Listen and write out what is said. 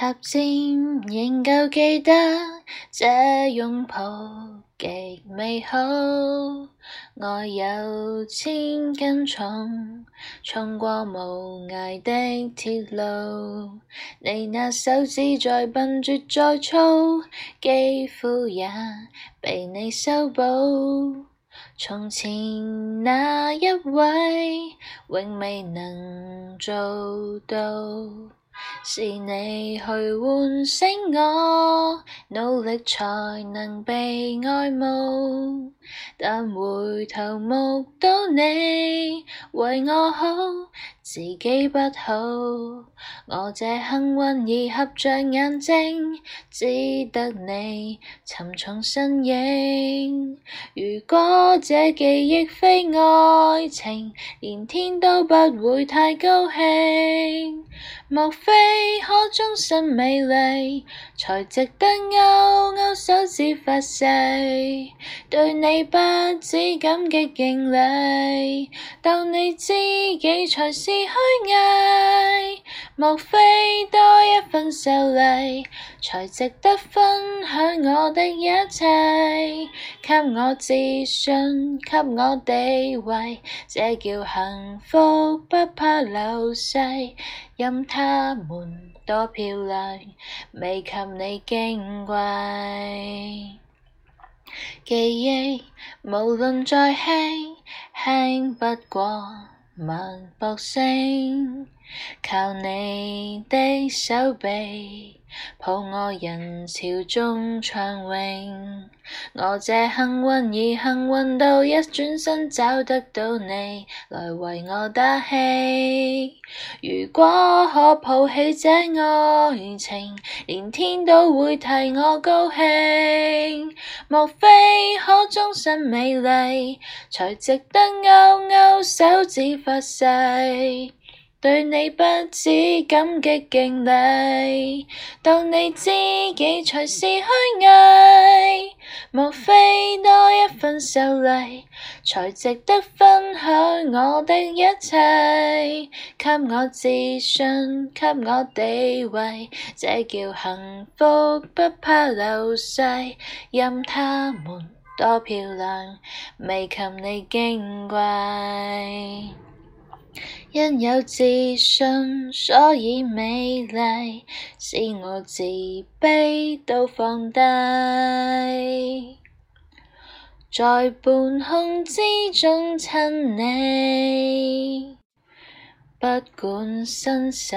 合尖仍够记得，这拥抱极美好。爱有千斤重，重过无涯的铁路。你那手指再笨拙再粗，肌肤也被你修补。从前那一位，永未能做到。是你去唤醒我，努力才能被爱慕。但回头目睹你为我好。时机不好，我这幸运已合着眼睛，只得你沉重身影。如果这记忆非爱情，连天都不会太高兴。莫非可终身美丽，才值得勾勾手指发誓？对你不止感激敬礼，斗你知己才知。虚伪，莫非多一份受丽，才值得分享我的一切？给我自信，给我地位，这叫幸福，不怕流逝。任他们多漂亮，未及你矜贵。记忆无论再轻，轻不过。脉搏声，靠你的手臂。抱我人潮中畅泳，我这幸运儿幸运到一转身找得到你来为我打气。如果可抱起这爱情，连天都会替我高兴。莫非可终身美丽，才值得勾勾手指发誓？对你不止感激敬礼，当你知己才是虚伪。莫非多一份秀丽，才值得分享我的一切？给我自信，给我地位，这叫幸福不怕流逝。任他们多漂亮，未及你矜贵。因有自信，所以美丽，使我自卑都放低，在半空之中亲你，不管生死。